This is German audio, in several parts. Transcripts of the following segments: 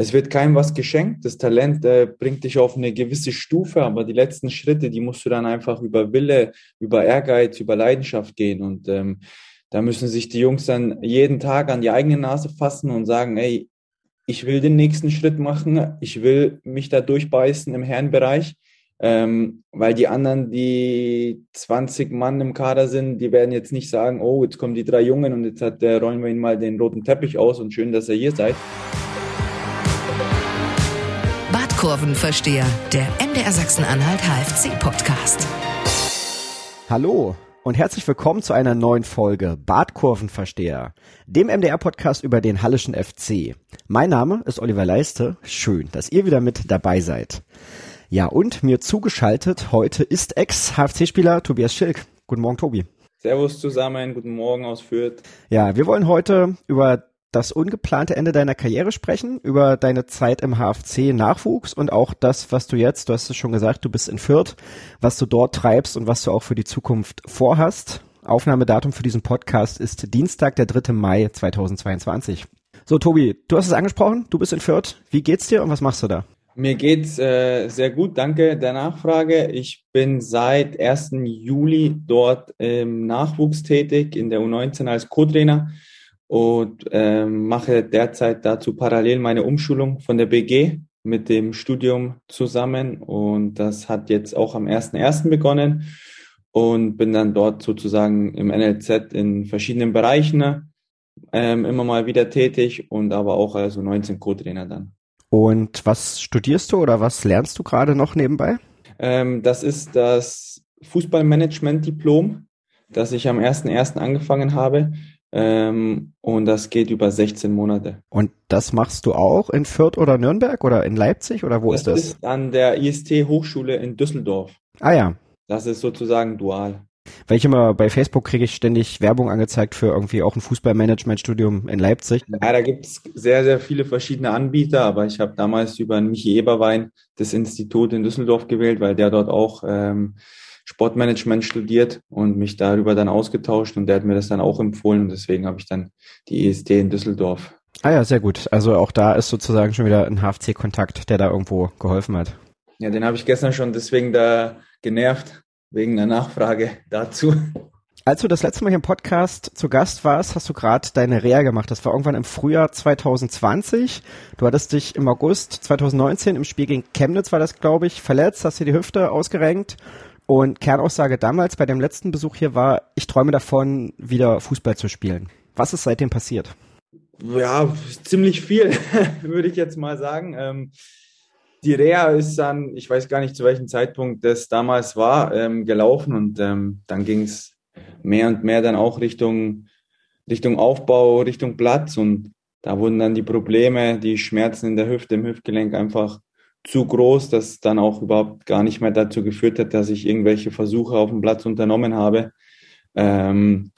es wird keinem was geschenkt. Das Talent äh, bringt dich auf eine gewisse Stufe, aber die letzten Schritte, die musst du dann einfach über Wille, über Ehrgeiz, über Leidenschaft gehen. Und ähm, da müssen sich die Jungs dann jeden Tag an die eigene Nase fassen und sagen, ey, ich will den nächsten Schritt machen, ich will mich da durchbeißen im Herrenbereich, ähm, weil die anderen, die 20 Mann im Kader sind, die werden jetzt nicht sagen, oh, jetzt kommen die drei Jungen und jetzt hat, äh, rollen wir ihnen mal den roten Teppich aus und schön, dass ihr hier seid. Badkurvenversteher, der MDR Sachsen-Anhalt HFC-Podcast. Hallo und herzlich willkommen zu einer neuen Folge Badkurvenversteher, dem MDR-Podcast über den Hallischen FC. Mein Name ist Oliver Leiste. Schön, dass ihr wieder mit dabei seid. Ja, und mir zugeschaltet heute ist Ex-HFC-Spieler Tobias Schilk. Guten Morgen, Tobi. Servus zusammen, guten Morgen aus Fürth. Ja, wir wollen heute über das ungeplante Ende deiner Karriere sprechen, über deine Zeit im HFC Nachwuchs und auch das, was du jetzt, du hast es schon gesagt, du bist in Fürth, was du dort treibst und was du auch für die Zukunft vorhast. Aufnahmedatum für diesen Podcast ist Dienstag, der 3. Mai 2022. So, Tobi, du hast es angesprochen, du bist in Fürth. Wie geht's dir und was machst du da? Mir geht's äh, sehr gut, danke der Nachfrage. Ich bin seit 1. Juli dort im Nachwuchs tätig, in der U19 als Co-Trainer und ähm, mache derzeit dazu parallel meine Umschulung von der BG mit dem Studium zusammen und das hat jetzt auch am 1.1. begonnen und bin dann dort sozusagen im NLZ in verschiedenen Bereichen ähm, immer mal wieder tätig und aber auch also 19 Co-Trainer dann. Und was studierst du oder was lernst du gerade noch nebenbei? Ähm, das ist das Fußballmanagement-Diplom, das ich am 1.1. angefangen habe. Ähm, und das geht über 16 Monate. Und das machst du auch in Fürth oder Nürnberg oder in Leipzig oder wo das ist das? Das ist an der IST Hochschule in Düsseldorf. Ah ja. Das ist sozusagen dual. Weil ich immer bei Facebook kriege ich ständig Werbung angezeigt für irgendwie auch ein Fußballmanagementstudium in Leipzig. Ja, da gibt es sehr, sehr viele verschiedene Anbieter, aber ich habe damals über Michi Eberwein das Institut in Düsseldorf gewählt, weil der dort auch ähm, Sportmanagement studiert und mich darüber dann ausgetauscht und der hat mir das dann auch empfohlen und deswegen habe ich dann die ESD in Düsseldorf. Ah ja, sehr gut. Also auch da ist sozusagen schon wieder ein HFC-Kontakt, der da irgendwo geholfen hat. Ja, den habe ich gestern schon deswegen da genervt, wegen der Nachfrage dazu. Als du das letzte Mal hier im Podcast zu Gast warst, hast du gerade deine Reha gemacht. Das war irgendwann im Frühjahr 2020. Du hattest dich im August 2019 im Spiel gegen Chemnitz, war das glaube ich, verletzt, hast dir die Hüfte ausgerenkt und Kernaussage damals bei dem letzten Besuch hier war, ich träume davon, wieder Fußball zu spielen. Was ist seitdem passiert? Ja, ziemlich viel, würde ich jetzt mal sagen. Ähm, die Reha ist dann, ich weiß gar nicht zu welchem Zeitpunkt das damals war, ähm, gelaufen und ähm, dann ging es mehr und mehr dann auch Richtung, Richtung Aufbau, Richtung Platz und da wurden dann die Probleme, die Schmerzen in der Hüfte, im Hüftgelenk einfach zu groß, dass dann auch überhaupt gar nicht mehr dazu geführt hat, dass ich irgendwelche Versuche auf dem Platz unternommen habe. Ähm,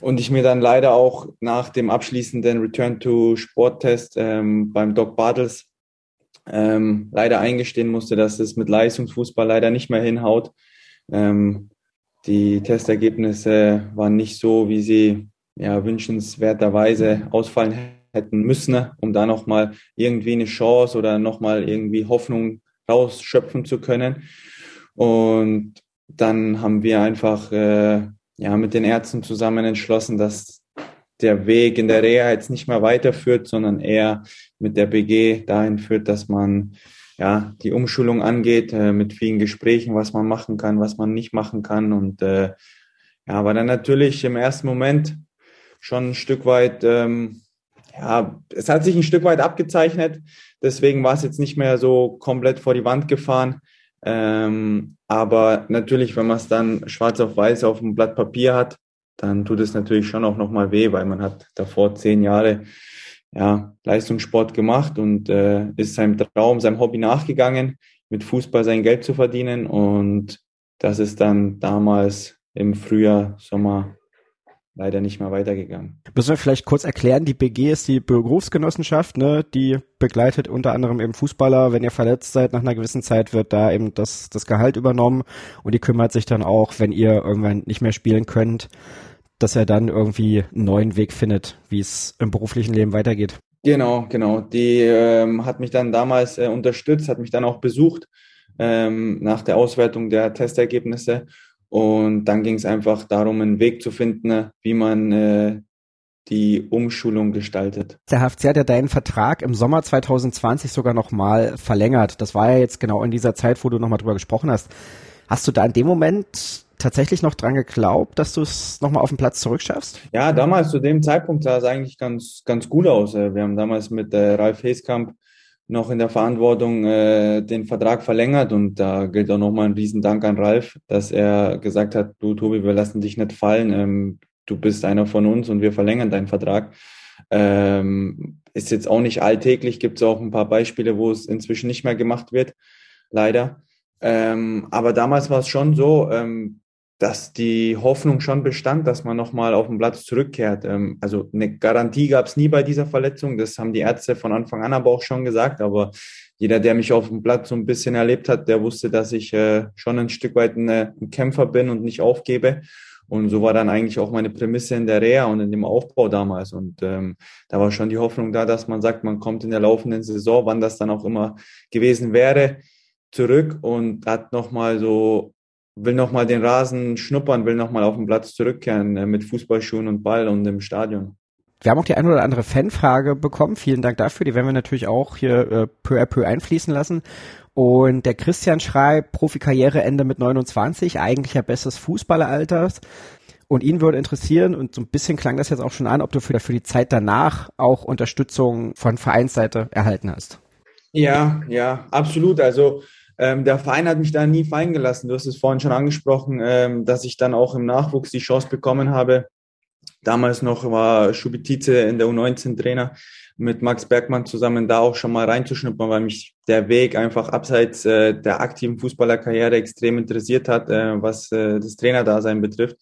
und ich mir dann leider auch nach dem abschließenden Return-to-Sport-Test ähm, beim Doc Bartels ähm, leider eingestehen musste, dass es mit Leistungsfußball leider nicht mehr hinhaut. Ähm, die Testergebnisse waren nicht so, wie sie ja, wünschenswerterweise ausfallen hätten müssen, um da nochmal irgendwie eine Chance oder nochmal irgendwie Hoffnung rausschöpfen zu können. Und dann haben wir einfach äh, ja, mit den Ärzten zusammen entschlossen, dass der Weg in der Reha jetzt nicht mehr weiterführt, sondern eher mit der BG dahin führt, dass man ja die Umschulung angeht, äh, mit vielen Gesprächen, was man machen kann, was man nicht machen kann. Und äh, ja, aber dann natürlich im ersten Moment schon ein Stück weit ähm, ja, es hat sich ein Stück weit abgezeichnet. Deswegen war es jetzt nicht mehr so komplett vor die Wand gefahren. Ähm, aber natürlich, wenn man es dann schwarz auf weiß auf einem Blatt Papier hat, dann tut es natürlich schon auch nochmal weh, weil man hat davor zehn Jahre ja, Leistungssport gemacht und äh, ist seinem Traum, seinem Hobby nachgegangen, mit Fußball sein Geld zu verdienen. Und das ist dann damals im Frühjahr, Sommer leider nicht mehr weitergegangen. Müssen wir vielleicht kurz erklären, die BG ist die Berufsgenossenschaft, ne? die begleitet unter anderem eben Fußballer, wenn ihr verletzt seid, nach einer gewissen Zeit wird da eben das, das Gehalt übernommen und die kümmert sich dann auch, wenn ihr irgendwann nicht mehr spielen könnt, dass er dann irgendwie einen neuen Weg findet, wie es im beruflichen Leben weitergeht. Genau, genau. Die ähm, hat mich dann damals äh, unterstützt, hat mich dann auch besucht ähm, nach der Auswertung der Testergebnisse. Und dann ging es einfach darum, einen Weg zu finden, wie man äh, die Umschulung gestaltet. Der HFC hat ja deinen Vertrag im Sommer 2020 sogar nochmal verlängert. Das war ja jetzt genau in dieser Zeit, wo du nochmal drüber gesprochen hast. Hast du da in dem Moment tatsächlich noch dran geglaubt, dass du es nochmal auf den Platz zurückschaffst? Ja, damals zu dem Zeitpunkt sah es eigentlich ganz, ganz gut aus. Wir haben damals mit äh, Ralf Heeskamp noch in der Verantwortung äh, den Vertrag verlängert und da gilt auch nochmal ein Riesendank an Ralf, dass er gesagt hat, du Tobi, wir lassen dich nicht fallen. Ähm, du bist einer von uns und wir verlängern deinen Vertrag. Ähm, ist jetzt auch nicht alltäglich, gibt es auch ein paar Beispiele, wo es inzwischen nicht mehr gemacht wird, leider. Ähm, aber damals war es schon so, ähm, dass die Hoffnung schon bestand, dass man nochmal auf den Platz zurückkehrt. Ähm, also eine Garantie gab es nie bei dieser Verletzung, das haben die Ärzte von Anfang an aber auch schon gesagt, aber jeder, der mich auf dem Platz so ein bisschen erlebt hat, der wusste, dass ich äh, schon ein Stück weit eine, ein Kämpfer bin und nicht aufgebe. Und so war dann eigentlich auch meine Prämisse in der Reha und in dem Aufbau damals. Und ähm, da war schon die Hoffnung da, dass man sagt, man kommt in der laufenden Saison, wann das dann auch immer gewesen wäre, zurück und hat nochmal so, will nochmal den Rasen schnuppern, will nochmal auf den Platz zurückkehren äh, mit Fußballschuhen und Ball und im Stadion. Wir haben auch die ein oder andere Fanfrage bekommen. Vielen Dank dafür. Die werden wir natürlich auch hier äh, peu à peu einfließen lassen. Und der Christian schreibt, Profikarriereende mit 29, eigentlich ja bestes Fußballeralters. Und ihn würde interessieren, und so ein bisschen klang das jetzt auch schon an, ob du für, für die Zeit danach auch Unterstützung von Vereinsseite erhalten hast. Ja, ja, absolut. Also ähm, der Verein hat mich da nie fallen gelassen. Du hast es vorhin schon angesprochen, ähm, dass ich dann auch im Nachwuchs die Chance bekommen habe. Damals noch war Schubitize in der U19 Trainer mit Max Bergmann zusammen da auch schon mal reinzuschnuppern, weil mich der Weg einfach abseits äh, der aktiven Fußballerkarriere extrem interessiert hat, äh, was äh, das Trainerdasein betrifft.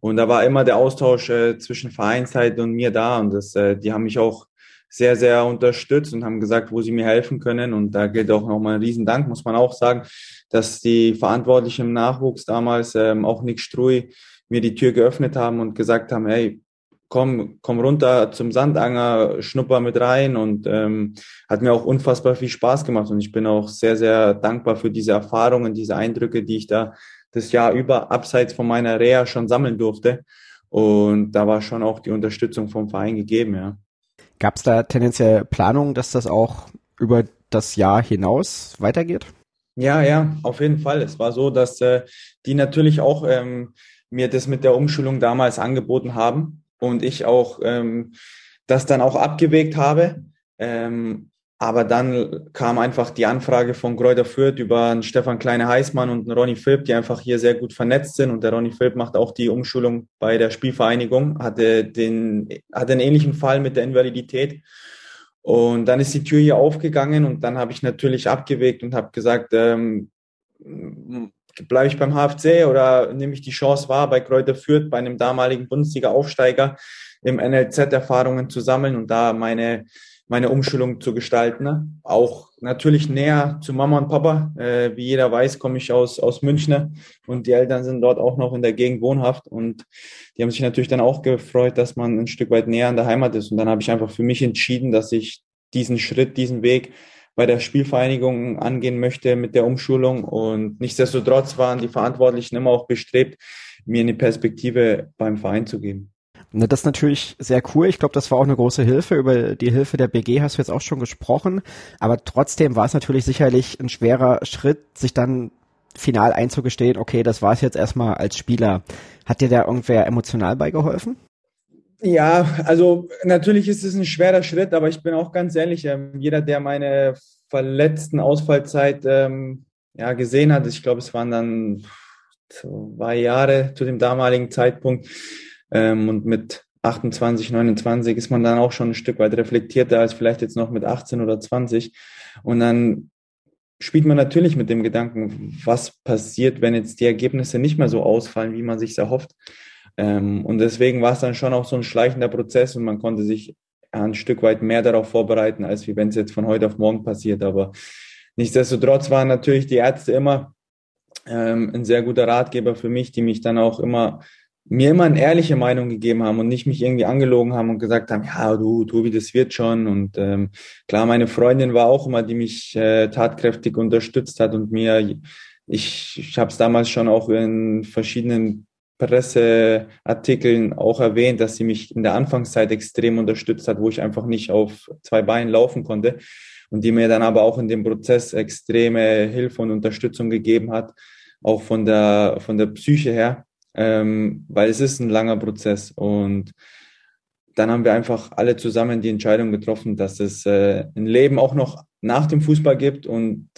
Und da war immer der Austausch äh, zwischen Vereinsseite und mir da und das, äh, die haben mich auch sehr, sehr unterstützt und haben gesagt, wo sie mir helfen können. Und da gilt auch nochmal ein Riesendank, muss man auch sagen, dass die Verantwortlichen im Nachwuchs damals, ähm, auch Nick Struy, mir die Tür geöffnet haben und gesagt haben, hey, komm, komm runter zum Sandanger, schnupper mit rein und ähm, hat mir auch unfassbar viel Spaß gemacht und ich bin auch sehr, sehr dankbar für diese Erfahrungen, diese Eindrücke, die ich da das Jahr über abseits von meiner Reha schon sammeln durfte und da war schon auch die Unterstützung vom Verein gegeben, ja. Gab es da tendenziell Planungen, dass das auch über das Jahr hinaus weitergeht? Ja, ja, auf jeden Fall. Es war so, dass äh, die natürlich auch ähm, mir das mit der Umschulung damals angeboten haben und ich auch ähm, das dann auch abgewegt habe. Ähm, aber dann kam einfach die Anfrage von Kräuter Fürth über einen Stefan Kleine-Heißmann und einen Ronny Philipp, die einfach hier sehr gut vernetzt sind. Und der Ronny Philipp macht auch die Umschulung bei der Spielvereinigung, hatte den, hatte einen ähnlichen Fall mit der Invalidität. Und dann ist die Tür hier aufgegangen und dann habe ich natürlich abgewegt und habe gesagt, ähm, bleibe ich beim HFC oder nehme ich die Chance wahr, bei Kräuter Fürth, bei einem damaligen Bundesliga-Aufsteiger im NLZ Erfahrungen zu sammeln und da meine, meine Umschulung zu gestalten. Ne? Auch natürlich näher zu Mama und Papa. Äh, wie jeder weiß, komme ich aus, aus München und die Eltern sind dort auch noch in der Gegend wohnhaft und die haben sich natürlich dann auch gefreut, dass man ein Stück weit näher an der Heimat ist. Und dann habe ich einfach für mich entschieden, dass ich diesen Schritt, diesen Weg bei der Spielvereinigung angehen möchte mit der Umschulung. Und nichtsdestotrotz waren die Verantwortlichen immer auch bestrebt, mir eine Perspektive beim Verein zu geben. Na, das ist natürlich sehr cool. Ich glaube, das war auch eine große Hilfe. Über die Hilfe der BG hast du jetzt auch schon gesprochen. Aber trotzdem war es natürlich sicherlich ein schwerer Schritt, sich dann final einzugestehen, okay, das war es jetzt erstmal als Spieler. Hat dir da irgendwer emotional beigeholfen? Ja, also natürlich ist es ein schwerer Schritt, aber ich bin auch ganz ehrlich, ähm, jeder, der meine verletzten Ausfallzeit ähm, ja, gesehen hat, ich glaube, es waren dann zwei Jahre zu dem damaligen Zeitpunkt ähm, und mit 28, 29 ist man dann auch schon ein Stück weit reflektierter als vielleicht jetzt noch mit 18 oder 20 und dann spielt man natürlich mit dem Gedanken, was passiert, wenn jetzt die Ergebnisse nicht mehr so ausfallen, wie man sich erhofft. Ähm, und deswegen war es dann schon auch so ein schleichender Prozess und man konnte sich ein Stück weit mehr darauf vorbereiten, als wie wenn es jetzt von heute auf morgen passiert. Aber nichtsdestotrotz waren natürlich die Ärzte immer ähm, ein sehr guter Ratgeber für mich, die mich dann auch immer mir immer eine ehrliche Meinung gegeben haben und nicht mich irgendwie angelogen haben und gesagt haben, ja, du, Tobi, das wird schon. Und ähm, klar, meine Freundin war auch immer, die mich äh, tatkräftig unterstützt hat und mir, ich, ich habe es damals schon auch in verschiedenen Presseartikeln auch erwähnt, dass sie mich in der Anfangszeit extrem unterstützt hat, wo ich einfach nicht auf zwei Beinen laufen konnte und die mir dann aber auch in dem Prozess extreme Hilfe und Unterstützung gegeben hat, auch von der, von der Psyche her ähm, weil es ist ein langer Prozess und dann haben wir einfach alle zusammen die Entscheidung getroffen, dass es äh, ein Leben auch noch nach dem Fußball gibt und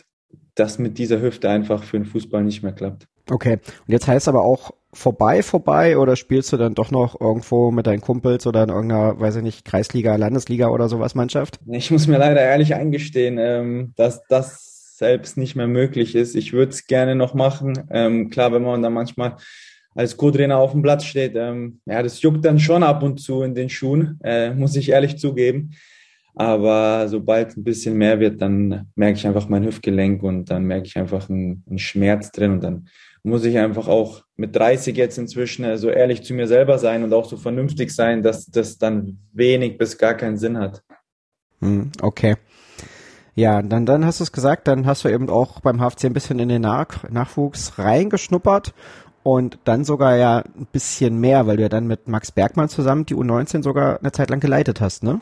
das mit dieser Hüfte einfach für den Fußball nicht mehr klappt. Okay, und jetzt heißt aber auch vorbei, vorbei oder spielst du dann doch noch irgendwo mit deinen Kumpels oder in irgendeiner, weiß ich nicht, Kreisliga, Landesliga oder sowas Mannschaft? Ich muss mir leider ehrlich eingestehen, ähm, dass das selbst nicht mehr möglich ist. Ich würde es gerne noch machen. Ähm, klar, wenn man dann manchmal als Co-Trainer auf dem Platz steht, ähm, ja, das juckt dann schon ab und zu in den Schuhen, äh, muss ich ehrlich zugeben. Aber sobald ein bisschen mehr wird, dann merke ich einfach mein Hüftgelenk und dann merke ich einfach einen, einen Schmerz drin und dann muss ich einfach auch mit 30 jetzt inzwischen äh, so ehrlich zu mir selber sein und auch so vernünftig sein, dass das dann wenig bis gar keinen Sinn hat. Hm, okay. Ja, dann, dann hast du es gesagt, dann hast du eben auch beim HFC ein bisschen in den Nach Nachwuchs reingeschnuppert und dann sogar ja ein bisschen mehr, weil du ja dann mit Max Bergmann zusammen die U19 sogar eine Zeit lang geleitet hast, ne?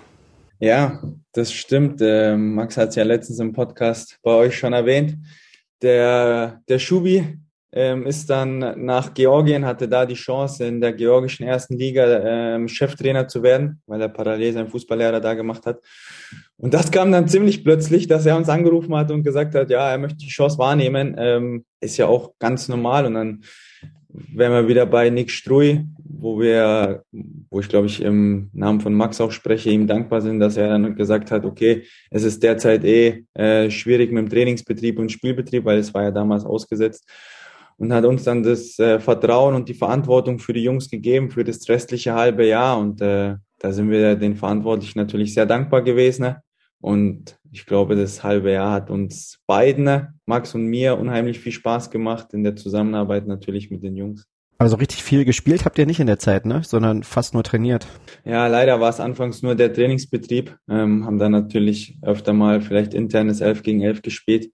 Ja, das stimmt. Äh, Max hat es ja letztens im Podcast bei euch schon erwähnt. Der, der Schubi ähm, ist dann nach Georgien, hatte da die Chance, in der georgischen ersten Liga ähm, Cheftrainer zu werden, weil er parallel seinen Fußballlehrer da gemacht hat. Und das kam dann ziemlich plötzlich, dass er uns angerufen hat und gesagt hat, ja, er möchte die Chance wahrnehmen. Ähm, ist ja auch ganz normal. Und dann wären wir wieder bei Nick Struy, wo wir, wo ich glaube ich im Namen von Max auch spreche, ihm dankbar sind, dass er dann gesagt hat, okay, es ist derzeit eh äh, schwierig mit dem Trainingsbetrieb und Spielbetrieb, weil es war ja damals ausgesetzt und hat uns dann das äh, Vertrauen und die Verantwortung für die Jungs gegeben für das restliche halbe Jahr und äh, da sind wir den Verantwortlichen natürlich sehr dankbar gewesen. Ne? Und ich glaube, das halbe Jahr hat uns beiden, Max und mir, unheimlich viel Spaß gemacht in der Zusammenarbeit natürlich mit den Jungs. Also richtig viel gespielt habt ihr nicht in der Zeit, ne? Sondern fast nur trainiert. Ja, leider war es anfangs nur der Trainingsbetrieb. Ähm, haben dann natürlich öfter mal vielleicht internes 11 gegen 11 gespielt.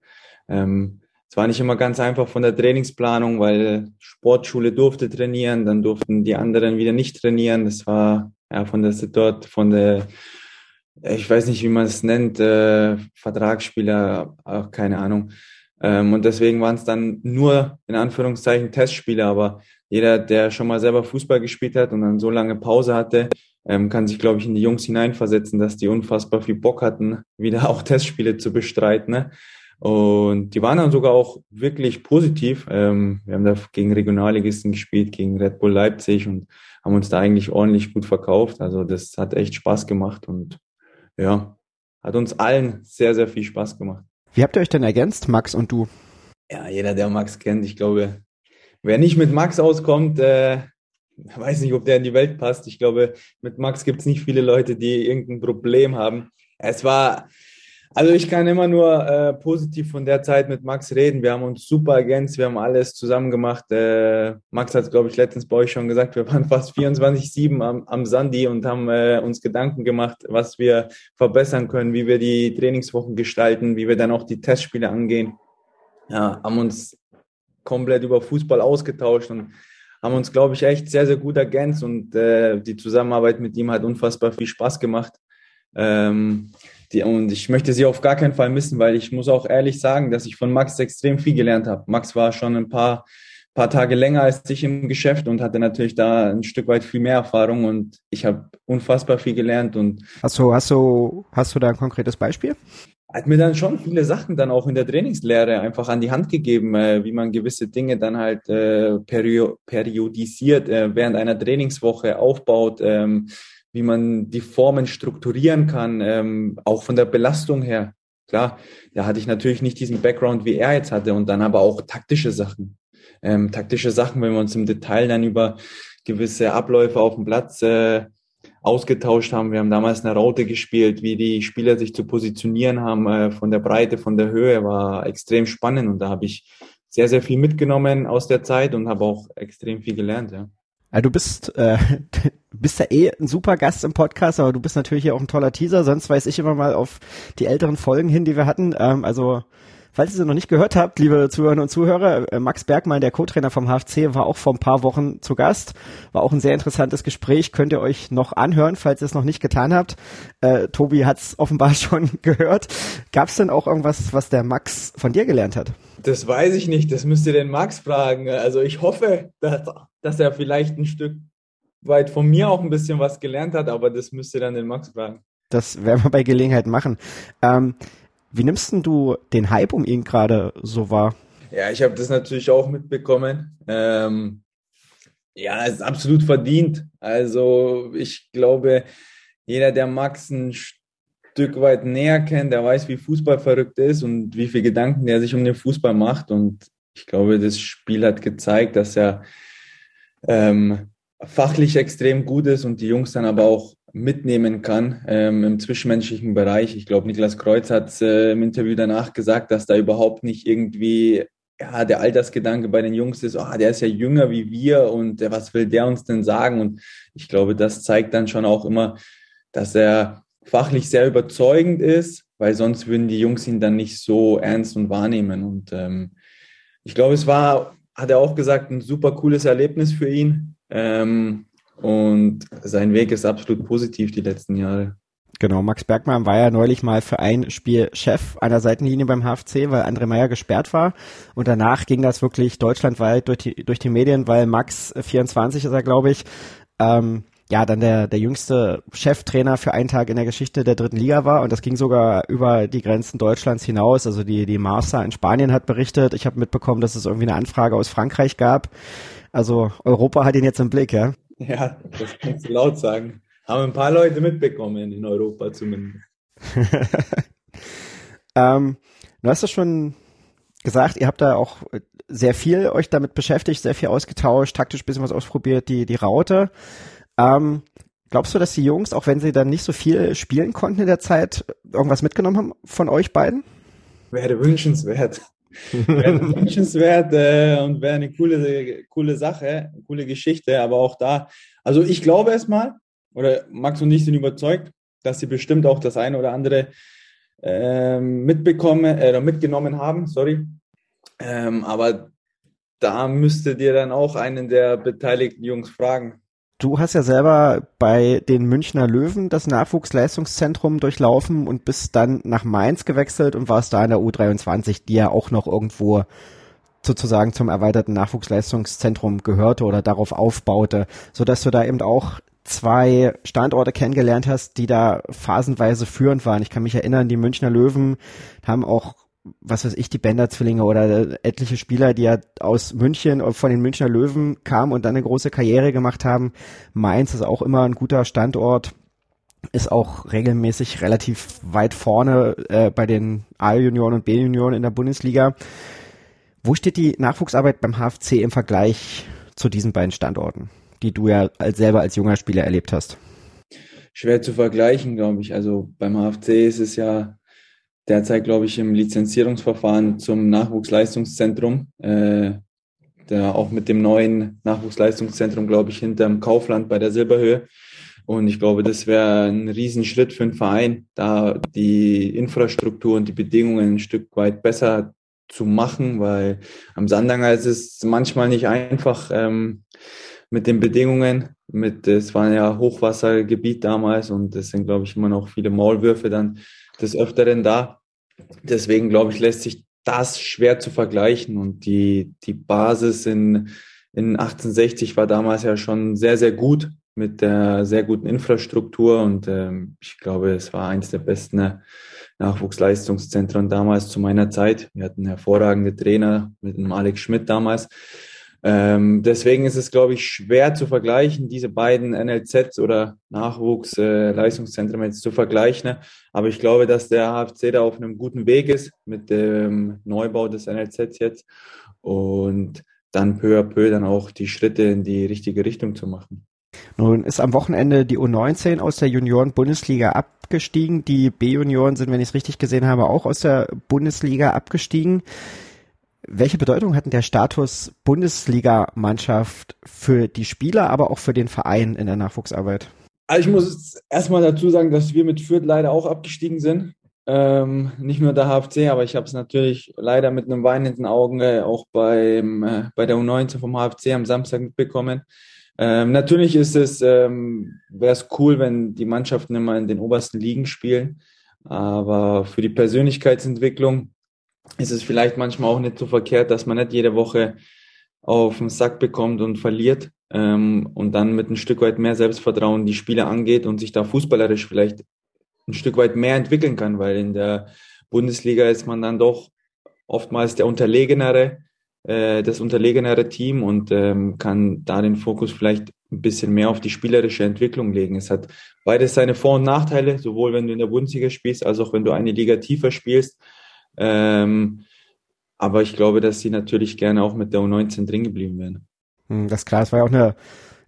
Ähm, es war nicht immer ganz einfach von der Trainingsplanung, weil Sportschule durfte trainieren, dann durften die anderen wieder nicht trainieren. Das war ja von der Situation, von der ich weiß nicht, wie man es nennt, äh, Vertragsspieler, auch keine Ahnung. Ähm, und deswegen waren es dann nur in Anführungszeichen Testspiele, aber jeder, der schon mal selber Fußball gespielt hat und dann so lange Pause hatte, ähm, kann sich, glaube ich, in die Jungs hineinversetzen, dass die unfassbar viel Bock hatten, wieder auch Testspiele zu bestreiten. Ne? Und die waren dann sogar auch wirklich positiv. Ähm, wir haben da gegen Regionalligisten gespielt, gegen Red Bull Leipzig und haben uns da eigentlich ordentlich gut verkauft. Also das hat echt Spaß gemacht und ja, hat uns allen sehr, sehr viel Spaß gemacht. Wie habt ihr euch denn ergänzt, Max und du? Ja, jeder, der Max kennt, ich glaube, wer nicht mit Max auskommt, äh, weiß nicht, ob der in die Welt passt. Ich glaube, mit Max gibt es nicht viele Leute, die irgendein Problem haben. Es war also ich kann immer nur äh, positiv von der Zeit mit Max reden. Wir haben uns super ergänzt, wir haben alles zusammen gemacht. Äh, Max hat es, glaube ich, letztens bei euch schon gesagt, wir waren fast 24-7 am, am Sandi und haben äh, uns Gedanken gemacht, was wir verbessern können, wie wir die Trainingswochen gestalten, wie wir dann auch die Testspiele angehen. Ja, haben uns komplett über Fußball ausgetauscht und haben uns, glaube ich, echt sehr, sehr gut ergänzt und äh, die Zusammenarbeit mit ihm hat unfassbar viel Spaß gemacht. Ähm, die, und ich möchte sie auf gar keinen Fall missen, weil ich muss auch ehrlich sagen, dass ich von Max extrem viel gelernt habe. Max war schon ein paar, paar Tage länger als ich im Geschäft und hatte natürlich da ein Stück weit viel mehr Erfahrung und ich habe unfassbar viel gelernt. Und hast du, hast du, hast du da ein konkretes Beispiel? hat mir dann schon viele Sachen dann auch in der Trainingslehre einfach an die Hand gegeben, äh, wie man gewisse Dinge dann halt äh, perio periodisiert äh, während einer Trainingswoche aufbaut, ähm, wie man die Formen strukturieren kann, ähm, auch von der Belastung her. Klar, da hatte ich natürlich nicht diesen Background, wie er jetzt hatte, und dann aber auch taktische Sachen. Ähm, taktische Sachen, wenn wir uns im Detail dann über gewisse Abläufe auf dem Platz äh, ausgetauscht haben. Wir haben damals eine Raute gespielt, wie die Spieler sich zu positionieren haben, äh, von der Breite, von der Höhe, war extrem spannend und da habe ich sehr, sehr viel mitgenommen aus der Zeit und habe auch extrem viel gelernt. Ja. Ja, du bist, äh, bist ja eh ein super Gast im Podcast, aber du bist natürlich auch ein toller Teaser. Sonst weiß ich immer mal auf die älteren Folgen hin, die wir hatten. Ähm, also Falls ihr sie noch nicht gehört habt, liebe Zuhörerinnen und Zuhörer, äh, Max Bergmann, der Co-Trainer vom HFC, war auch vor ein paar Wochen zu Gast. War auch ein sehr interessantes Gespräch. Könnt ihr euch noch anhören, falls ihr es noch nicht getan habt. Äh, Tobi hat es offenbar schon gehört. Gab es denn auch irgendwas, was der Max von dir gelernt hat? Das weiß ich nicht. Das müsst ihr den Max fragen. Also ich hoffe, dass, dass er vielleicht ein Stück weit von mir auch ein bisschen was gelernt hat, aber das müsst ihr dann den Max fragen. Das werden wir bei Gelegenheit machen. Ähm, wie nimmst denn du den Hype um ihn gerade so wahr? Ja, ich habe das natürlich auch mitbekommen. Ähm, ja, es ist absolut verdient. Also ich glaube, jeder, der Max ein Stück weit näher kennt, der weiß, wie Fußball verrückt ist und wie viel Gedanken der sich um den Fußball macht. Und ich glaube, das Spiel hat gezeigt, dass er ähm, fachlich extrem gut ist und die Jungs dann aber auch mitnehmen kann ähm, im zwischenmenschlichen Bereich. Ich glaube, Niklas Kreuz hat äh, im Interview danach gesagt, dass da überhaupt nicht irgendwie ja, der Altersgedanke bei den Jungs ist, oh, der ist ja jünger wie wir und äh, was will der uns denn sagen? Und ich glaube, das zeigt dann schon auch immer, dass er fachlich sehr überzeugend ist, weil sonst würden die Jungs ihn dann nicht so ernst und wahrnehmen. Und ähm, ich glaube, es war, hat er auch gesagt, ein super cooles Erlebnis für ihn. Ähm, und sein Weg ist absolut positiv die letzten Jahre. Genau, Max Bergmann war ja neulich mal für ein Spiel Chef einer Seitenlinie beim HFC, weil André Meyer gesperrt war. Und danach ging das wirklich deutschlandweit durch die, durch die Medien, weil Max 24 ist er, glaube ich, ähm, ja, dann der, der jüngste Cheftrainer für einen Tag in der Geschichte der dritten Liga war. Und das ging sogar über die Grenzen Deutschlands hinaus. Also die, die Marsa in Spanien hat berichtet. Ich habe mitbekommen, dass es irgendwie eine Anfrage aus Frankreich gab. Also Europa hat ihn jetzt im Blick, ja. Ja, das kannst du laut sagen. Haben ein paar Leute mitbekommen, in Europa zumindest. ähm, du hast ja schon gesagt, ihr habt da auch sehr viel euch damit beschäftigt, sehr viel ausgetauscht, taktisch ein bisschen was ausprobiert, die, die Raute. Ähm, glaubst du, dass die Jungs, auch wenn sie dann nicht so viel spielen konnten in der Zeit, irgendwas mitgenommen haben von euch beiden? Wäre wünschenswert. Wäre wünschenswert äh, und wäre eine coole, coole Sache, coole Geschichte. Aber auch da, also ich glaube es mal, oder Max und ich sind überzeugt, dass sie bestimmt auch das eine oder andere äh, mitbekommen äh, mitgenommen haben, sorry. Ähm, aber da müsstet ihr dann auch einen der beteiligten Jungs fragen. Du hast ja selber bei den Münchner Löwen das Nachwuchsleistungszentrum durchlaufen und bist dann nach Mainz gewechselt und warst da in der U23, die ja auch noch irgendwo sozusagen zum erweiterten Nachwuchsleistungszentrum gehörte oder darauf aufbaute, so dass du da eben auch zwei Standorte kennengelernt hast, die da phasenweise führend waren. Ich kann mich erinnern, die Münchner Löwen haben auch was weiß ich, die Bender-Zwillinge oder etliche Spieler, die ja aus München von den Münchner Löwen kamen und dann eine große Karriere gemacht haben. Mainz ist auch immer ein guter Standort, ist auch regelmäßig relativ weit vorne äh, bei den A-Junioren und B-Junioren in der Bundesliga. Wo steht die Nachwuchsarbeit beim HFC im Vergleich zu diesen beiden Standorten, die du ja als, selber als junger Spieler erlebt hast? Schwer zu vergleichen, glaube ich. Also beim HFC ist es ja derzeit, glaube ich, im Lizenzierungsverfahren zum Nachwuchsleistungszentrum. Äh, der auch mit dem neuen Nachwuchsleistungszentrum, glaube ich, hinterm Kaufland bei der Silberhöhe. Und ich glaube, das wäre ein Riesenschritt für einen Verein, da die Infrastruktur und die Bedingungen ein Stück weit besser zu machen, weil am Sandanger ist es manchmal nicht einfach ähm, mit den Bedingungen. Mit, es war ja Hochwassergebiet damals und es sind, glaube ich, immer noch viele Maulwürfe dann des Öfteren da. Deswegen glaube ich, lässt sich das schwer zu vergleichen. Und die, die Basis in, in 1860 war damals ja schon sehr, sehr gut mit der sehr guten Infrastruktur. Und ähm, ich glaube, es war eines der besten Nachwuchsleistungszentren damals zu meiner Zeit. Wir hatten hervorragende Trainer mit dem Alex Schmidt damals. Ähm, deswegen ist es, glaube ich, schwer zu vergleichen, diese beiden NLZs oder Nachwuchsleistungszentren äh, jetzt zu vergleichen. Ne? Aber ich glaube, dass der HFC da auf einem guten Weg ist mit dem Neubau des NLZs jetzt und dann peu à peu dann auch die Schritte in die richtige Richtung zu machen. Nun ist am Wochenende die U19 aus der Junioren-Bundesliga abgestiegen. Die B-Junioren sind, wenn ich es richtig gesehen habe, auch aus der Bundesliga abgestiegen. Welche Bedeutung hat denn der Status Bundesliga-Mannschaft für die Spieler, aber auch für den Verein in der Nachwuchsarbeit? Also ich muss erstmal dazu sagen, dass wir mit Fürth leider auch abgestiegen sind. Ähm, nicht nur der HFC, aber ich habe es natürlich leider mit einem weinenden Auge auch beim, äh, bei der U19 vom HFC am Samstag mitbekommen. Ähm, natürlich ist es, ähm, wäre es cool, wenn die Mannschaften immer in den obersten Ligen spielen. Aber für die Persönlichkeitsentwicklung ist es vielleicht manchmal auch nicht so verkehrt, dass man nicht jede Woche auf den Sack bekommt und verliert ähm, und dann mit ein Stück weit mehr Selbstvertrauen die Spiele angeht und sich da fußballerisch vielleicht ein Stück weit mehr entwickeln kann, weil in der Bundesliga ist man dann doch oftmals der unterlegenere, äh, das unterlegenere Team und ähm, kann da den Fokus vielleicht ein bisschen mehr auf die spielerische Entwicklung legen. Es hat beides seine Vor- und Nachteile, sowohl wenn du in der Bundesliga spielst, als auch wenn du eine Liga tiefer spielst. Ähm, aber ich glaube, dass sie natürlich gerne auch mit der U19 drin geblieben wären. Hm, das ist klar, es war ja auch eine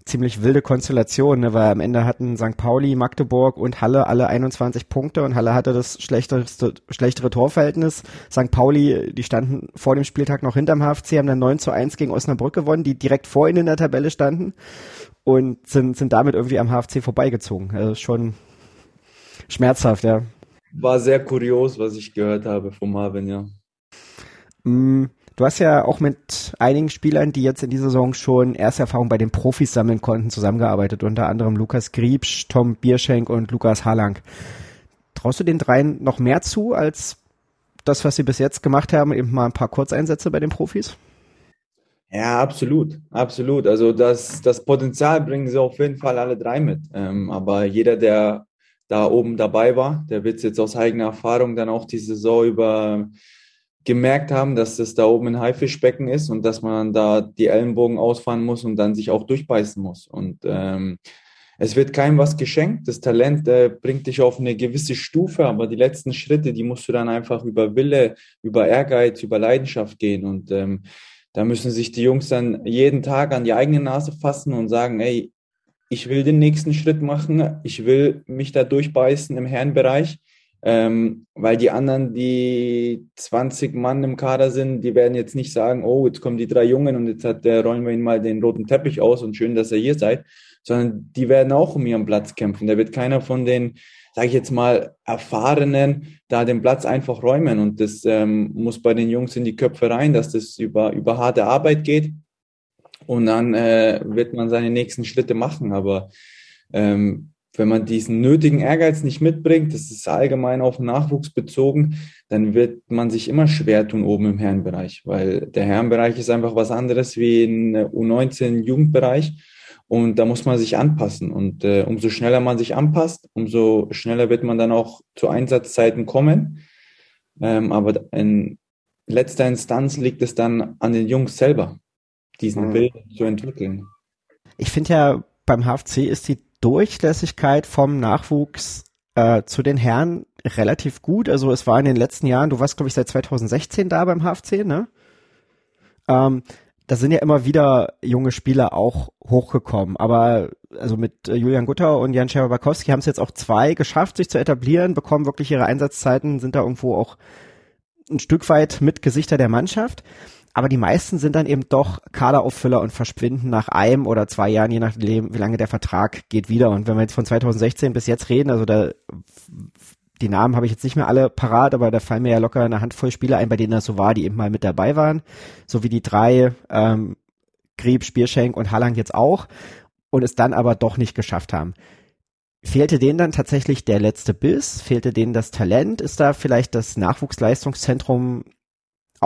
ziemlich wilde Konstellation, ne, weil am Ende hatten St. Pauli, Magdeburg und Halle alle 21 Punkte und Halle hatte das schlechterste, schlechtere Torverhältnis. St. Pauli, die standen vor dem Spieltag noch hinterm HFC, haben dann 9 zu 1 gegen Osnabrück gewonnen, die direkt vor ihnen in der Tabelle standen und sind, sind damit irgendwie am HFC vorbeigezogen. Also schon schmerzhaft, ja. War sehr kurios, was ich gehört habe vom Marvin, ja. Mm, du hast ja auch mit einigen Spielern, die jetzt in dieser Saison schon erste Erfahrung bei den Profis sammeln konnten, zusammengearbeitet. Unter anderem Lukas Griebsch, Tom Bierschenk und Lukas Harlang. Traust du den dreien noch mehr zu als das, was sie bis jetzt gemacht haben, eben mal ein paar Kurzeinsätze bei den Profis? Ja, absolut, absolut. Also das, das Potenzial bringen sie auf jeden Fall alle drei mit. Ähm, aber jeder, der da oben dabei war, der wird jetzt aus eigener Erfahrung dann auch die Saison über gemerkt haben, dass das da oben ein Haifischbecken ist und dass man da die Ellenbogen ausfahren muss und dann sich auch durchbeißen muss. Und ähm, es wird keinem was geschenkt. Das Talent äh, bringt dich auf eine gewisse Stufe, aber die letzten Schritte, die musst du dann einfach über Wille, über Ehrgeiz, über Leidenschaft gehen. Und ähm, da müssen sich die Jungs dann jeden Tag an die eigene Nase fassen und sagen, ey, ich will den nächsten Schritt machen, ich will mich da durchbeißen im Herrenbereich, ähm, weil die anderen, die 20 Mann im Kader sind, die werden jetzt nicht sagen, oh, jetzt kommen die drei Jungen und jetzt hat der, rollen wir ihnen mal den roten Teppich aus und schön, dass ihr hier seid, sondern die werden auch um ihren Platz kämpfen. Da wird keiner von den sage ich jetzt mal, Erfahrenen da den Platz einfach räumen. Und das ähm, muss bei den Jungs in die Köpfe rein, dass das über, über harte Arbeit geht. Und dann äh, wird man seine nächsten Schritte machen. Aber ähm, wenn man diesen nötigen Ehrgeiz nicht mitbringt, das ist allgemein auf Nachwuchs bezogen, dann wird man sich immer schwer tun oben im Herrenbereich, weil der Herrenbereich ist einfach was anderes wie ein U19 Jugendbereich. Und da muss man sich anpassen. Und äh, umso schneller man sich anpasst, umso schneller wird man dann auch zu Einsatzzeiten kommen. Ähm, aber in letzter Instanz liegt es dann an den Jungs selber, diesen mhm. Willen zu entwickeln. Ich finde ja, beim HFC ist die Durchlässigkeit vom Nachwuchs äh, zu den Herren relativ gut. Also es war in den letzten Jahren, du warst, glaube ich, seit 2016 da beim HFC, ne? Ähm, da sind ja immer wieder junge Spieler auch hochgekommen. Aber also mit äh, Julian Gutter und Jan Scherabakowski haben es jetzt auch zwei geschafft, sich zu etablieren, bekommen wirklich ihre Einsatzzeiten, sind da irgendwo auch ein Stück weit mit Gesichter der Mannschaft. Aber die meisten sind dann eben doch Kaderauffüller und verschwinden nach einem oder zwei Jahren, je nachdem, wie lange der Vertrag geht, wieder. Und wenn wir jetzt von 2016 bis jetzt reden, also da die Namen habe ich jetzt nicht mehr alle parat, aber da fallen mir ja locker eine Handvoll Spieler ein, bei denen das so war, die eben mal mit dabei waren. So wie die drei, ähm, Grieb, Spierschenk und Hallang jetzt auch und es dann aber doch nicht geschafft haben. Fehlte denen dann tatsächlich der letzte Biss? Fehlte denen das Talent? Ist da vielleicht das Nachwuchsleistungszentrum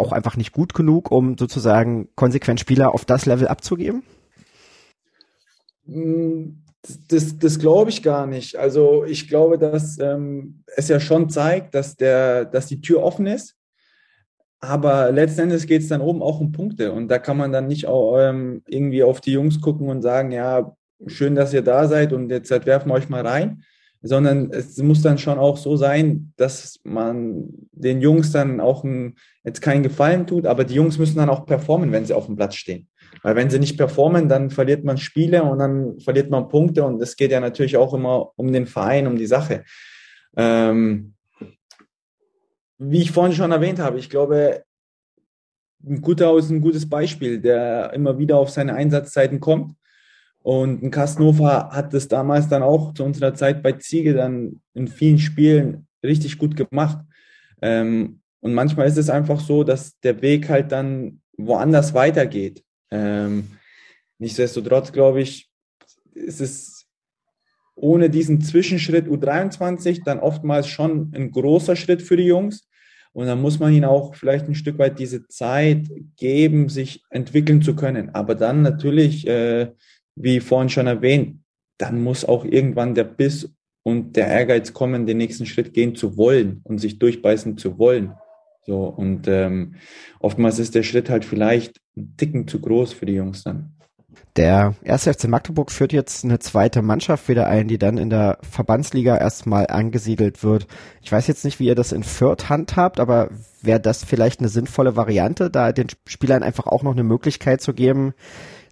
auch einfach nicht gut genug, um sozusagen konsequent Spieler auf das Level abzugeben? Hm, das, das glaube ich gar nicht. Also ich glaube, dass ähm, es ja schon zeigt, dass, der, dass die Tür offen ist. Aber letzten Endes geht es dann oben auch um Punkte. Und da kann man dann nicht auch, ähm, irgendwie auf die Jungs gucken und sagen, ja, schön, dass ihr da seid und jetzt werfen wir euch mal rein. Sondern es muss dann schon auch so sein, dass man den Jungs dann auch ein, jetzt keinen Gefallen tut, aber die Jungs müssen dann auch performen, wenn sie auf dem Platz stehen. Weil wenn sie nicht performen, dann verliert man Spiele und dann verliert man Punkte und es geht ja natürlich auch immer um den Verein, um die Sache. Ähm, wie ich vorhin schon erwähnt habe, ich glaube, ein guter ist ein gutes Beispiel, der immer wieder auf seine Einsatzzeiten kommt. Und ein Kastnofer hat das damals dann auch zu unserer Zeit bei Ziege dann in vielen Spielen richtig gut gemacht. Ähm, und manchmal ist es einfach so, dass der Weg halt dann woanders weitergeht. Ähm, nichtsdestotrotz glaube ich, ist es ohne diesen Zwischenschritt U23 dann oftmals schon ein großer Schritt für die Jungs. Und dann muss man ihnen auch vielleicht ein Stück weit diese Zeit geben, sich entwickeln zu können. Aber dann natürlich, äh, wie vorhin schon erwähnt, dann muss auch irgendwann der Biss und der Ehrgeiz kommen, den nächsten Schritt gehen zu wollen und sich durchbeißen zu wollen. So, und ähm, oftmals ist der Schritt halt vielleicht ein Ticken zu groß für die Jungs dann. Der erste FC Magdeburg führt jetzt eine zweite Mannschaft wieder ein, die dann in der Verbandsliga erstmal angesiedelt wird. Ich weiß jetzt nicht, wie ihr das in Fürth handhabt, aber wäre das vielleicht eine sinnvolle Variante, da den Spielern einfach auch noch eine Möglichkeit zu geben,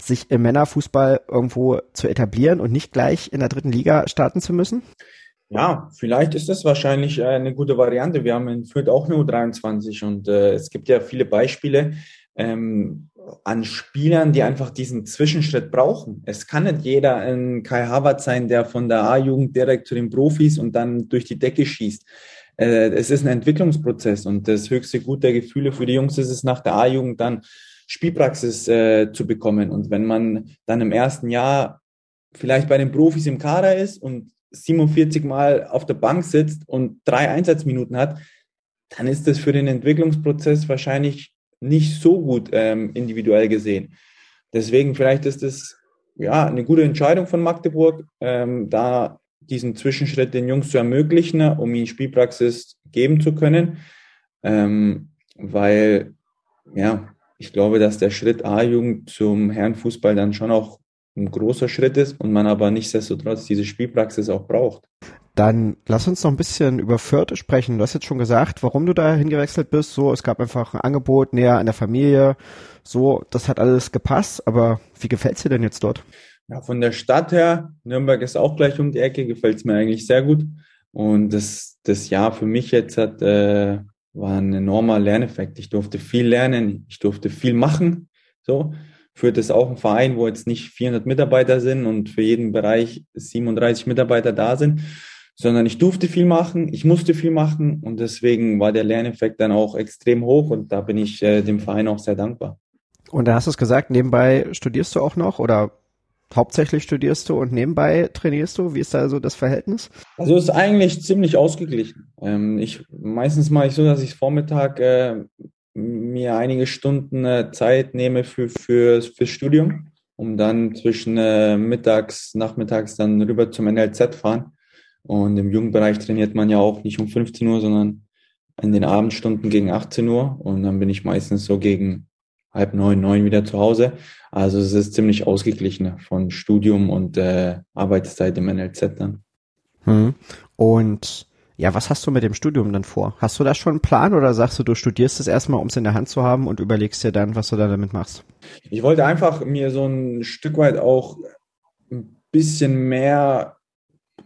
sich im Männerfußball irgendwo zu etablieren und nicht gleich in der dritten Liga starten zu müssen? Ja, vielleicht ist das wahrscheinlich äh, eine gute Variante. Wir haben in Fürth auch eine U23 und äh, es gibt ja viele Beispiele ähm, an Spielern, die einfach diesen Zwischenschritt brauchen. Es kann nicht jeder ein Kai Havert sein, der von der A-Jugend direkt zu den Profis und dann durch die Decke schießt. Äh, es ist ein Entwicklungsprozess und das höchste Gut der Gefühle für die Jungs ist es nach der A-Jugend dann Spielpraxis äh, zu bekommen. Und wenn man dann im ersten Jahr vielleicht bei den Profis im Kader ist und 47 Mal auf der Bank sitzt und drei Einsatzminuten hat, dann ist das für den Entwicklungsprozess wahrscheinlich nicht so gut ähm, individuell gesehen. Deswegen vielleicht ist es ja eine gute Entscheidung von Magdeburg, ähm, da diesen Zwischenschritt den Jungs zu ermöglichen, um ihnen Spielpraxis geben zu können, ähm, weil ja ich glaube, dass der Schritt A-Jugend zum Herrenfußball dann schon auch ein großer Schritt ist und man aber nichtsdestotrotz diese Spielpraxis auch braucht. Dann lass uns noch ein bisschen über Fürth sprechen. Du hast jetzt schon gesagt, warum du da hingewechselt bist. So, es gab einfach ein Angebot näher an der Familie. So, das hat alles gepasst. Aber wie gefällt es dir denn jetzt dort? Ja, von der Stadt her, Nürnberg ist auch gleich um die Ecke, gefällt es mir eigentlich sehr gut. Und das, das Jahr für mich jetzt hat, äh, war ein enormer Lerneffekt. Ich durfte viel lernen, ich durfte viel machen. So, führt es auch ein Verein, wo jetzt nicht 400 Mitarbeiter sind und für jeden Bereich 37 Mitarbeiter da sind, sondern ich durfte viel machen, ich musste viel machen und deswegen war der Lerneffekt dann auch extrem hoch und da bin ich äh, dem Verein auch sehr dankbar. Und da hast du es gesagt, nebenbei studierst du auch noch oder hauptsächlich studierst du und nebenbei trainierst du? Wie ist da so das Verhältnis? Also ist eigentlich ziemlich ausgeglichen. Ähm, ich meistens mache ich so, dass ich Vormittag äh, mir einige Stunden äh, Zeit nehme für, für, fürs Studium, um dann zwischen äh, mittags, nachmittags dann rüber zum NLZ fahren. Und im Jugendbereich trainiert man ja auch nicht um 15 Uhr, sondern in den Abendstunden gegen 18 Uhr. Und dann bin ich meistens so gegen halb neun, neun wieder zu Hause. Also es ist ziemlich ausgeglichen von Studium und äh, Arbeitszeit im NLZ dann. Hm. Und ja, was hast du mit dem Studium dann vor? Hast du da schon einen Plan oder sagst du, du studierst es erstmal, um es in der Hand zu haben und überlegst dir dann, was du da damit machst? Ich wollte einfach mir so ein Stück weit auch ein bisschen mehr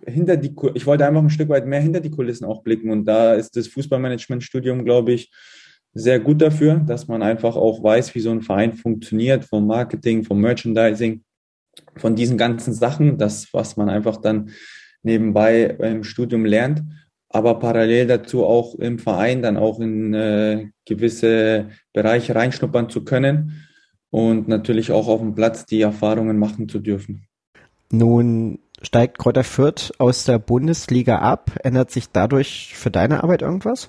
hinter die, ich wollte einfach ein Stück weit mehr hinter die Kulissen auch blicken und da ist das Fußballmanagement-Studium, glaube ich, sehr gut dafür, dass man einfach auch weiß, wie so ein Verein funktioniert, vom Marketing, vom Merchandising, von diesen ganzen Sachen, das, was man einfach dann nebenbei im Studium lernt aber parallel dazu auch im Verein dann auch in äh, gewisse Bereiche reinschnuppern zu können und natürlich auch auf dem Platz die Erfahrungen machen zu dürfen. Nun steigt Kräuter Fürth aus der Bundesliga ab. Ändert sich dadurch für deine Arbeit irgendwas?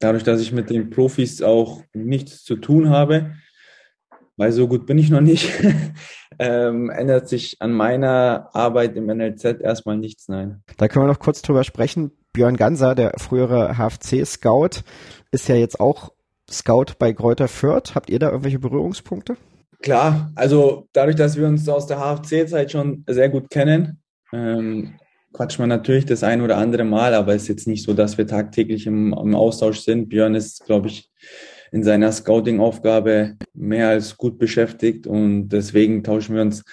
Dadurch, dass ich mit den Profis auch nichts zu tun habe, weil so gut bin ich noch nicht, ähm, ändert sich an meiner Arbeit im NLZ erstmal nichts, nein. Da können wir noch kurz drüber sprechen. Björn Ganser, der frühere HFC-Scout, ist ja jetzt auch Scout bei Kräuter Fürth. Habt ihr da irgendwelche Berührungspunkte? Klar, also dadurch, dass wir uns aus der HFC-Zeit schon sehr gut kennen, ähm, quatscht man natürlich das ein oder andere Mal, aber es ist jetzt nicht so, dass wir tagtäglich im, im Austausch sind. Björn ist, glaube ich, in seiner Scouting-Aufgabe mehr als gut beschäftigt und deswegen tauschen wir uns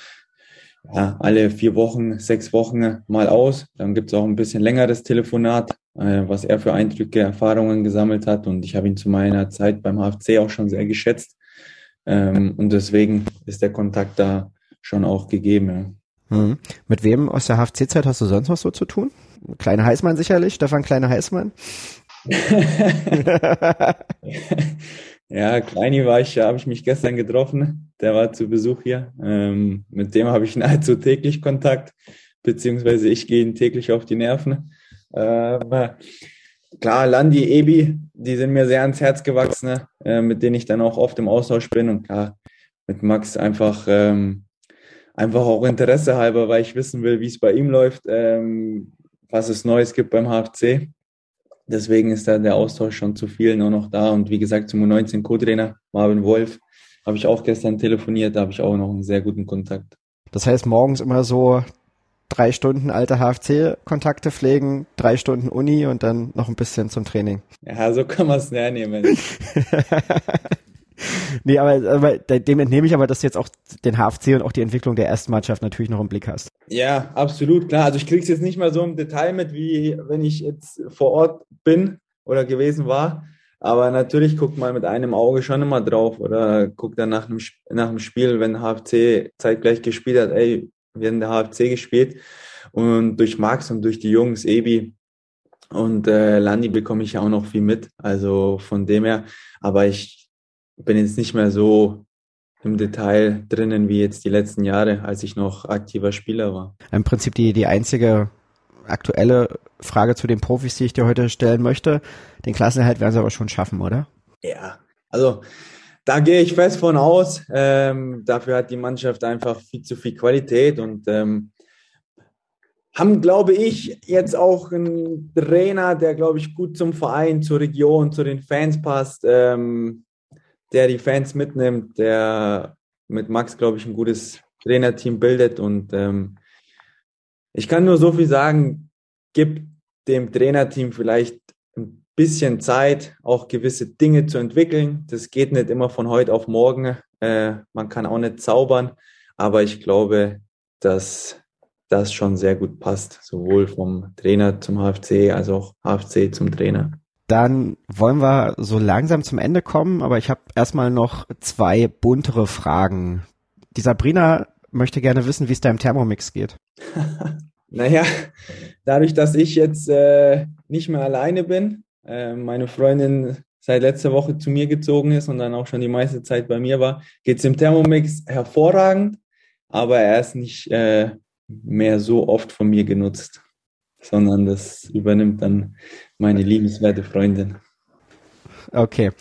ja, alle vier Wochen, sechs Wochen mal aus. Dann gibt es auch ein bisschen längeres Telefonat, äh, was er für Eindrücke, Erfahrungen gesammelt hat. Und ich habe ihn zu meiner Zeit beim HFC auch schon sehr geschätzt. Ähm, und deswegen ist der Kontakt da schon auch gegeben. Ja. Hm. Mit wem aus der HFC-Zeit hast du sonst noch so zu tun? Kleine Heißmann sicherlich, Stefan Kleine Heißmann. ja, Kleini war ich, habe ich mich gestern getroffen. Der war zu Besuch hier. Ähm, mit dem habe ich nahezu täglich Kontakt, beziehungsweise ich gehe ihn täglich auf die Nerven. Ähm, klar, Landi, Ebi, die sind mir sehr ans Herz gewachsen, äh, mit denen ich dann auch oft im Austausch bin. Und klar, mit Max einfach, ähm, einfach auch Interesse halber, weil ich wissen will, wie es bei ihm läuft, ähm, was es Neues gibt beim HFC. Deswegen ist da der Austausch schon zu vielen auch noch da. Und wie gesagt, zum U19 Co-Trainer Marvin Wolf habe ich auch gestern telefoniert, da habe ich auch noch einen sehr guten Kontakt. Das heißt, morgens immer so drei Stunden alte HFC-Kontakte pflegen, drei Stunden Uni und dann noch ein bisschen zum Training. Ja, so kann man es nehmen. nee, aber, aber dem entnehme ich aber, dass du jetzt auch den HFC und auch die Entwicklung der ersten Mannschaft natürlich noch im Blick hast. Ja, absolut, klar. Also ich kriege es jetzt nicht mal so im Detail mit, wie wenn ich jetzt vor Ort bin oder gewesen war. Aber natürlich guckt man mit einem Auge schon immer drauf oder guckt dann nach einem, nach dem Spiel, wenn HFC zeitgleich gespielt hat, ey, wir haben der HFC gespielt. Und durch Max und durch die Jungs, Ebi und äh, Landi bekomme ich ja auch noch viel mit. Also von dem her, aber ich bin jetzt nicht mehr so im Detail drinnen wie jetzt die letzten Jahre, als ich noch aktiver Spieler war. Im Prinzip die, die einzige aktuelle Frage zu den Profis, die ich dir heute stellen möchte. Den Klassenerhalt werden sie aber schon schaffen, oder? Ja, also da gehe ich fest von aus. Ähm, dafür hat die Mannschaft einfach viel zu viel Qualität und ähm, haben, glaube ich, jetzt auch einen Trainer, der, glaube ich, gut zum Verein, zur Region, zu den Fans passt. Ähm, der die Fans mitnimmt, der mit Max, glaube ich, ein gutes Trainerteam bildet. Und ähm, ich kann nur so viel sagen, gib dem Trainerteam vielleicht ein bisschen Zeit, auch gewisse Dinge zu entwickeln. Das geht nicht immer von heute auf morgen. Äh, man kann auch nicht zaubern, aber ich glaube, dass das schon sehr gut passt, sowohl vom Trainer zum HFC als auch HFC zum Trainer. Dann wollen wir so langsam zum Ende kommen, aber ich habe erstmal noch zwei buntere Fragen. Die Sabrina möchte gerne wissen, wie es deinem Thermomix geht. naja, dadurch, dass ich jetzt äh, nicht mehr alleine bin, äh, meine Freundin seit letzter Woche zu mir gezogen ist und dann auch schon die meiste Zeit bei mir war, geht es im Thermomix hervorragend, aber er ist nicht äh, mehr so oft von mir genutzt sondern das übernimmt dann meine liebenswerte Freundin. Okay.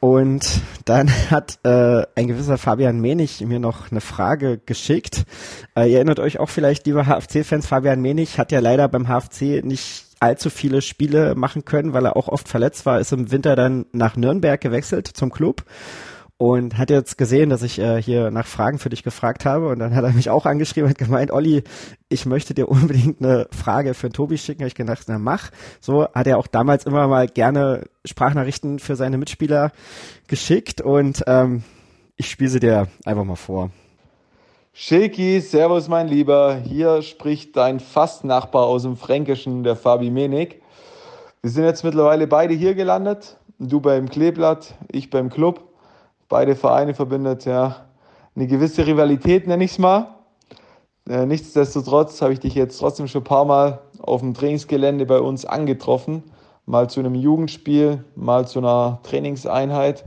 Und dann hat äh, ein gewisser Fabian Menig mir noch eine Frage geschickt. Äh, ihr erinnert euch auch vielleicht, liebe HFC-Fans, Fabian Menig hat ja leider beim HFC nicht allzu viele Spiele machen können, weil er auch oft verletzt war, ist im Winter dann nach Nürnberg gewechselt zum Club und hat jetzt gesehen, dass ich äh, hier nach Fragen für dich gefragt habe und dann hat er mich auch angeschrieben und gemeint, Olli, ich möchte dir unbedingt eine Frage für Tobi schicken. Habe ich gedacht, na mach. So hat er auch damals immer mal gerne Sprachnachrichten für seine Mitspieler geschickt und ähm, ich spiele sie dir einfach mal vor. Schilki, Servus mein Lieber, hier spricht dein Fastnachbar aus dem Fränkischen, der Fabi Menig. Wir sind jetzt mittlerweile beide hier gelandet, du beim Kleeblatt, ich beim Club beide Vereine verbindet ja eine gewisse Rivalität, nenne ich es mal. Äh, nichtsdestotrotz habe ich dich jetzt trotzdem schon ein paar Mal auf dem Trainingsgelände bei uns angetroffen. Mal zu einem Jugendspiel, mal zu einer Trainingseinheit.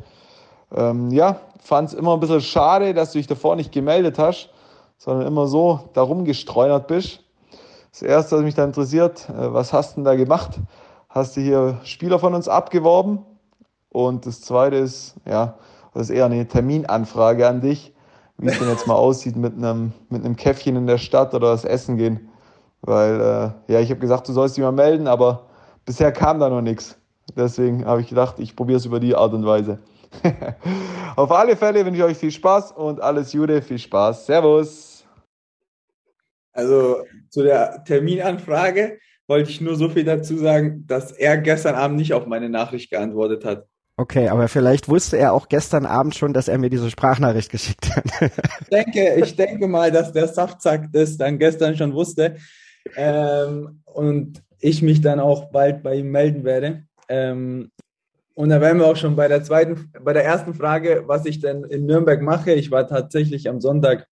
Ähm, ja, fand es immer ein bisschen schade, dass du dich davor nicht gemeldet hast, sondern immer so darum gestreunert bist. Das erste, was mich da interessiert, äh, was hast du denn da gemacht? Hast du hier Spieler von uns abgeworben? Und das zweite ist, ja, das ist eher eine Terminanfrage an dich, wie es denn jetzt mal aussieht mit einem, mit einem Käffchen in der Stadt oder das Essen gehen. Weil, äh, ja, ich habe gesagt, du sollst dich mal melden, aber bisher kam da noch nichts. Deswegen habe ich gedacht, ich probiere es über die Art und Weise. Auf alle Fälle wünsche ich euch viel Spaß und alles Jude, viel Spaß. Servus. Also zu der Terminanfrage wollte ich nur so viel dazu sagen, dass er gestern Abend nicht auf meine Nachricht geantwortet hat. Okay, aber vielleicht wusste er auch gestern Abend schon, dass er mir diese Sprachnachricht geschickt hat. ich denke, ich denke mal, dass der Saftzack das dann gestern schon wusste ähm, und ich mich dann auch bald bei ihm melden werde. Ähm, und da wären wir auch schon bei der zweiten, bei der ersten Frage, was ich denn in Nürnberg mache. Ich war tatsächlich am Sonntag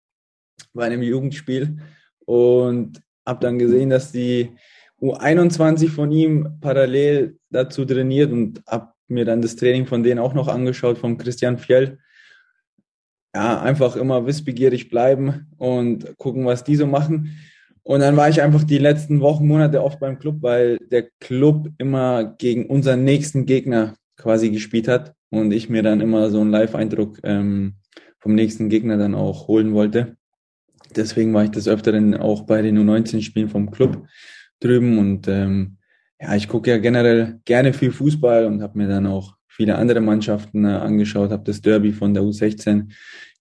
bei einem Jugendspiel und habe dann gesehen, dass die U21 von ihm parallel dazu trainiert und habe mir dann das Training von denen auch noch angeschaut, von Christian Fjell. Ja, einfach immer wissbegierig bleiben und gucken, was die so machen. Und dann war ich einfach die letzten Wochen, Monate oft beim Club, weil der Club immer gegen unseren nächsten Gegner quasi gespielt hat und ich mir dann immer so einen Live-Eindruck ähm, vom nächsten Gegner dann auch holen wollte. Deswegen war ich des Öfteren auch bei den U19-Spielen vom Club drüben und ähm, ja, ich gucke ja generell gerne viel Fußball und habe mir dann auch viele andere Mannschaften äh, angeschaut, habe das Derby von der U16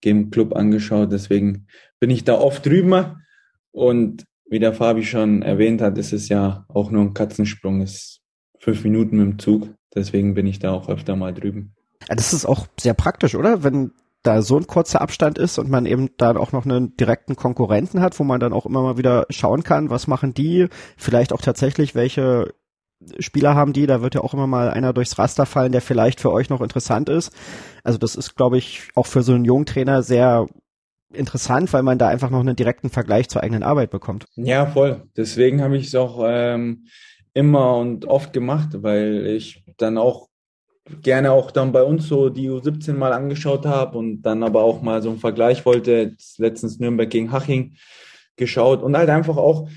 Game Club angeschaut. Deswegen bin ich da oft drüben und wie der Fabi schon erwähnt hat, ist es ja auch nur ein Katzensprung, ist fünf Minuten mit dem Zug. Deswegen bin ich da auch öfter mal drüben. Ja, das ist auch sehr praktisch, oder? Wenn da so ein kurzer Abstand ist und man eben dann auch noch einen direkten Konkurrenten hat, wo man dann auch immer mal wieder schauen kann, was machen die, vielleicht auch tatsächlich, welche Spieler haben die, da wird ja auch immer mal einer durchs Raster fallen, der vielleicht für euch noch interessant ist. Also das ist, glaube ich, auch für so einen jungen Trainer sehr interessant, weil man da einfach noch einen direkten Vergleich zur eigenen Arbeit bekommt. Ja, voll. Deswegen habe ich es auch ähm, immer und oft gemacht, weil ich dann auch gerne auch dann bei uns so die U17 mal angeschaut habe und dann aber auch mal so einen Vergleich wollte, letztens Nürnberg gegen Haching geschaut und halt einfach auch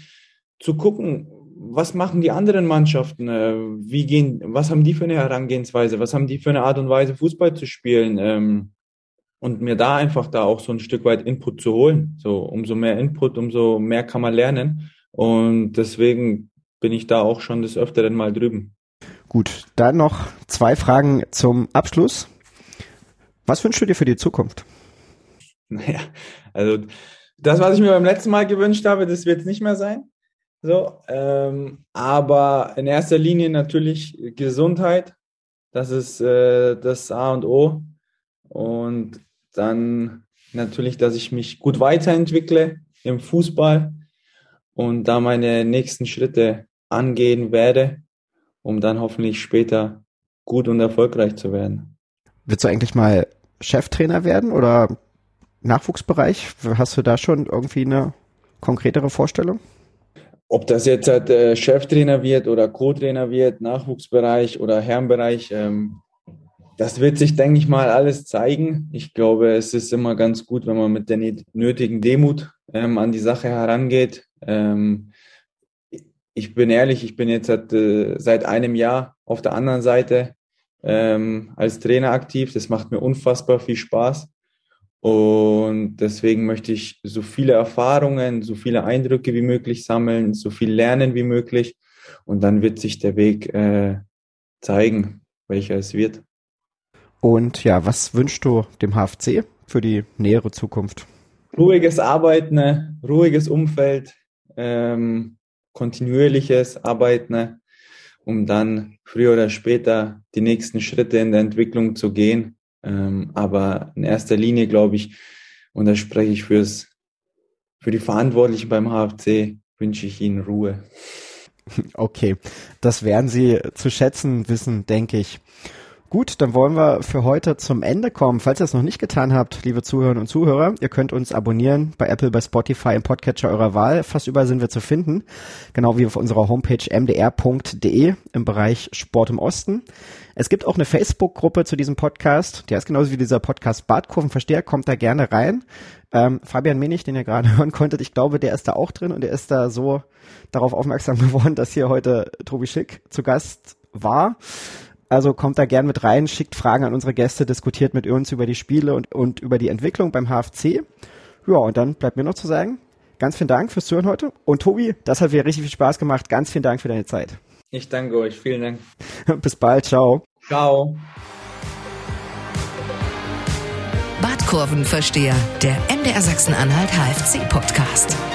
zu gucken, was machen die anderen Mannschaften, äh, wie gehen, was haben die für eine Herangehensweise, was haben die für eine Art und Weise Fußball zu spielen ähm, und mir da einfach da auch so ein Stück weit Input zu holen. So umso mehr Input, umso mehr kann man lernen und deswegen bin ich da auch schon des Öfteren mal drüben. Gut, dann noch zwei Fragen zum Abschluss. Was wünschst du dir für die Zukunft? Naja, also das, was ich mir beim letzten Mal gewünscht habe, das wird es nicht mehr sein. So, ähm, aber in erster Linie natürlich Gesundheit. Das ist äh, das A und O. Und dann natürlich, dass ich mich gut weiterentwickle im Fußball und da meine nächsten Schritte angehen werde um dann hoffentlich später gut und erfolgreich zu werden. Willst du eigentlich mal Cheftrainer werden oder Nachwuchsbereich? Hast du da schon irgendwie eine konkretere Vorstellung? Ob das jetzt halt, äh, Cheftrainer wird oder Co-Trainer wird, Nachwuchsbereich oder Herrenbereich, ähm, das wird sich, denke ich mal, alles zeigen. Ich glaube, es ist immer ganz gut, wenn man mit der nötigen Demut ähm, an die Sache herangeht. Ähm, ich bin ehrlich, ich bin jetzt seit, äh, seit einem Jahr auf der anderen Seite ähm, als Trainer aktiv. Das macht mir unfassbar viel Spaß. Und deswegen möchte ich so viele Erfahrungen, so viele Eindrücke wie möglich sammeln, so viel lernen wie möglich. Und dann wird sich der Weg äh, zeigen, welcher es wird. Und ja, was wünschst du dem HFC für die nähere Zukunft? Ruhiges Arbeiten, ne? ruhiges Umfeld, ähm, kontinuierliches Arbeiten, um dann früher oder später die nächsten Schritte in der Entwicklung zu gehen. Ähm, aber in erster Linie glaube ich, und da spreche ich fürs, für die Verantwortlichen beim HFC, wünsche ich ihnen Ruhe. Okay, das werden Sie zu schätzen wissen, denke ich. Gut, dann wollen wir für heute zum Ende kommen. Falls ihr es noch nicht getan habt, liebe Zuhörerinnen und Zuhörer, ihr könnt uns abonnieren bei Apple, bei Spotify, im Podcatcher eurer Wahl. Fast überall sind wir zu finden. Genau wie auf unserer Homepage mdr.de im Bereich Sport im Osten. Es gibt auch eine Facebook-Gruppe zu diesem Podcast. Der ist genauso wie dieser Podcast Badkurvenversteher. Kommt da gerne rein. Ähm, Fabian Menig, den ihr gerade hören konntet, ich glaube, der ist da auch drin und der ist da so darauf aufmerksam geworden, dass hier heute Tobi Schick zu Gast war. Also kommt da gern mit rein, schickt Fragen an unsere Gäste, diskutiert mit uns über die Spiele und, und über die Entwicklung beim HFC. Ja, und dann bleibt mir noch zu sagen, ganz vielen Dank fürs Zuhören heute. Und Tobi, das hat wieder richtig viel Spaß gemacht. Ganz vielen Dank für deine Zeit. Ich danke euch. Vielen Dank. Bis bald. Ciao. Ciao. Badkurvenversteher, der MDR Sachsen-Anhalt HFC-Podcast.